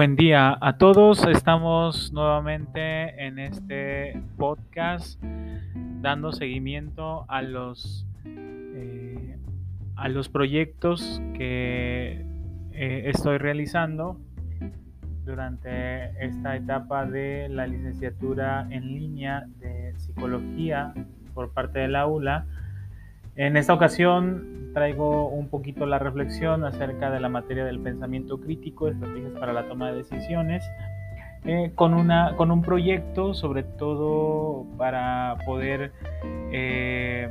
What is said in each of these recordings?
Buen día a todos. Estamos nuevamente en este podcast dando seguimiento a los, eh, a los proyectos que eh, estoy realizando durante esta etapa de la licenciatura en línea de psicología por parte del aula. En esta ocasión traigo un poquito la reflexión acerca de la materia del pensamiento crítico, estrategias para la toma de decisiones, eh, con, una, con un proyecto sobre todo para poder eh,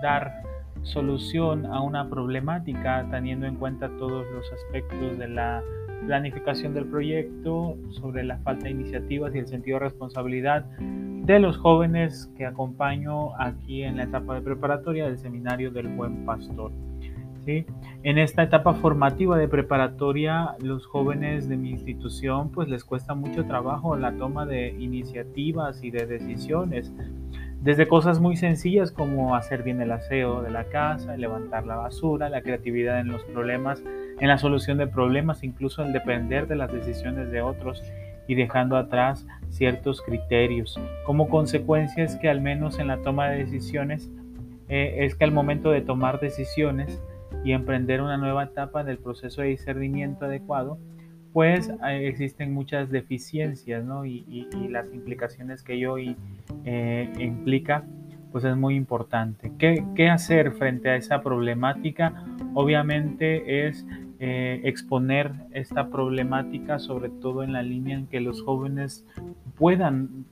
dar solución a una problemática teniendo en cuenta todos los aspectos de la planificación del proyecto, sobre la falta de iniciativas y el sentido de responsabilidad de los jóvenes que acompaño aquí en la etapa de preparatoria del seminario del buen pastor. ¿sí? En esta etapa formativa de preparatoria, los jóvenes de mi institución pues les cuesta mucho trabajo la toma de iniciativas y de decisiones, desde cosas muy sencillas como hacer bien el aseo de la casa, levantar la basura, la creatividad en los problemas, en la solución de problemas, incluso el depender de las decisiones de otros y dejando atrás ciertos criterios. Como consecuencia es que al menos en la toma de decisiones, eh, es que al momento de tomar decisiones y emprender una nueva etapa del proceso de discernimiento adecuado, pues eh, existen muchas deficiencias ¿no? y, las implicaciones que ello eh, implica, pues es muy importante. ¿Qué, ¿Qué hacer frente a esa problemática? Obviamente es eh, exponer esta problemática, sobre todo en la línea en que los jóvenes puedan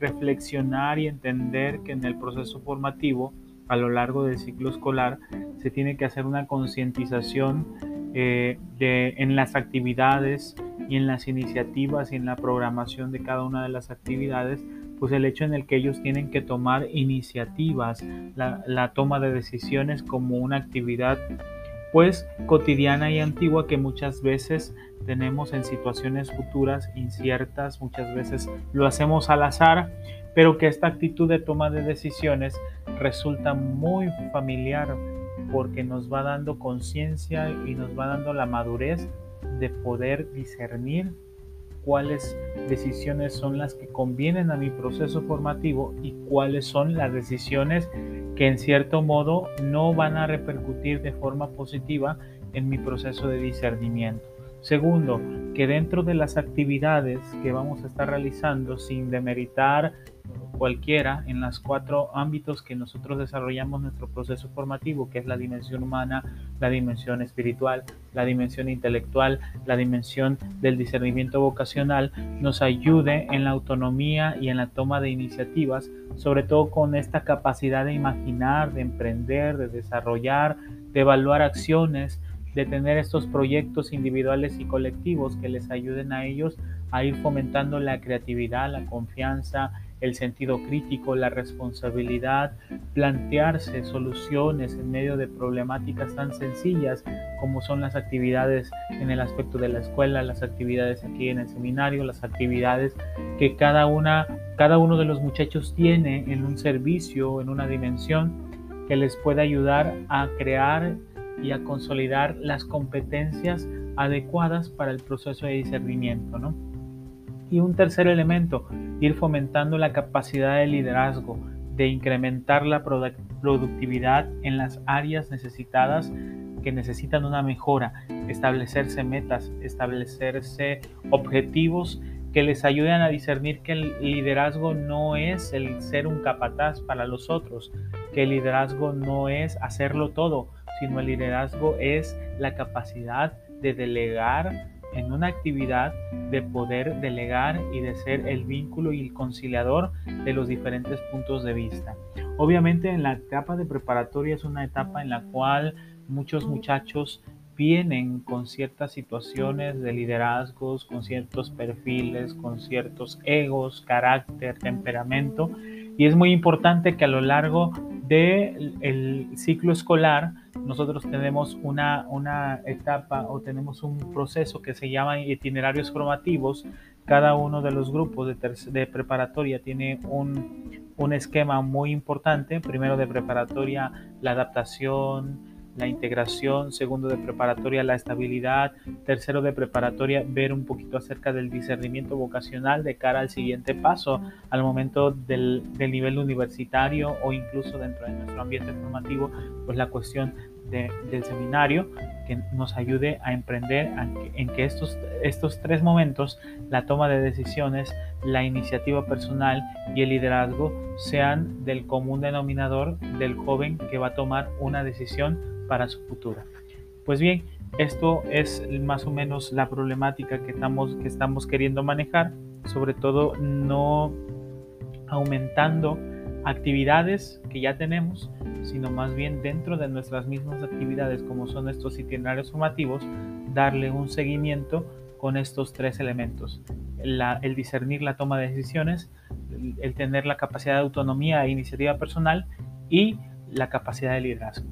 reflexionar y entender que en el proceso formativo, a lo largo del ciclo escolar, se tiene que hacer una concientización eh, en las actividades y en las iniciativas y en la programación de cada una de las actividades, pues el hecho en el que ellos tienen que tomar iniciativas, la, la toma de decisiones como una actividad pues cotidiana y antigua que muchas veces tenemos en situaciones futuras inciertas, muchas veces lo hacemos al azar, pero que esta actitud de toma de decisiones resulta muy familiar porque nos va dando conciencia y nos va dando la madurez de poder discernir cuáles decisiones son las que convienen a mi proceso formativo y cuáles son las decisiones que en cierto modo no van a repercutir de forma positiva en mi proceso de discernimiento. Segundo, que dentro de las actividades que vamos a estar realizando, sin demeritar cualquiera en los cuatro ámbitos que nosotros desarrollamos nuestro proceso formativo, que es la dimensión humana, la dimensión espiritual, la dimensión intelectual, la dimensión del discernimiento vocacional, nos ayude en la autonomía y en la toma de iniciativas, sobre todo con esta capacidad de imaginar, de emprender, de desarrollar, de evaluar acciones, de tener estos proyectos individuales y colectivos que les ayuden a ellos a ir fomentando la creatividad, la confianza, el sentido crítico, la responsabilidad, plantearse soluciones en medio de problemáticas tan sencillas como son las actividades en el aspecto de la escuela, las actividades aquí en el seminario, las actividades que cada una cada uno de los muchachos tiene en un servicio, en una dimensión que les puede ayudar a crear y a consolidar las competencias adecuadas para el proceso de discernimiento, ¿no? Y un tercer elemento, ir fomentando la capacidad de liderazgo, de incrementar la productividad en las áreas necesitadas que necesitan una mejora, establecerse metas, establecerse objetivos que les ayuden a discernir que el liderazgo no es el ser un capataz para los otros, que el liderazgo no es hacerlo todo, sino el liderazgo es la capacidad de delegar en una actividad de poder delegar y de ser el vínculo y el conciliador de los diferentes puntos de vista. Obviamente en la etapa de preparatoria es una etapa en la cual muchos muchachos vienen con ciertas situaciones de liderazgos, con ciertos perfiles, con ciertos egos, carácter, temperamento, y es muy importante que a lo largo del ciclo escolar nosotros tenemos una, una etapa o tenemos un proceso que se llama itinerarios formativos. Cada uno de los grupos de, de preparatoria tiene un, un, esquema muy importante. Primero de preparatoria, la adaptación, la integración, segundo de preparatoria la estabilidad, tercero de preparatoria ver un poquito acerca del discernimiento vocacional de cara al siguiente paso, al momento del, del nivel universitario o incluso dentro de nuestro ambiente formativo, pues la cuestión del seminario que nos ayude a emprender en que estos, estos tres momentos, la toma de decisiones, la iniciativa personal y el liderazgo, sean del común denominador del joven que va a tomar una decisión para su futuro. Pues bien, esto es más o menos la problemática que estamos, que estamos queriendo manejar, sobre todo no aumentando actividades que ya tenemos, sino más bien dentro de nuestras mismas actividades como son estos itinerarios formativos, darle un seguimiento con estos tres elementos. el discernir la toma de decisiones, el, tener la capacidad de autonomía e iniciativa personal y la capacidad de liderazgo.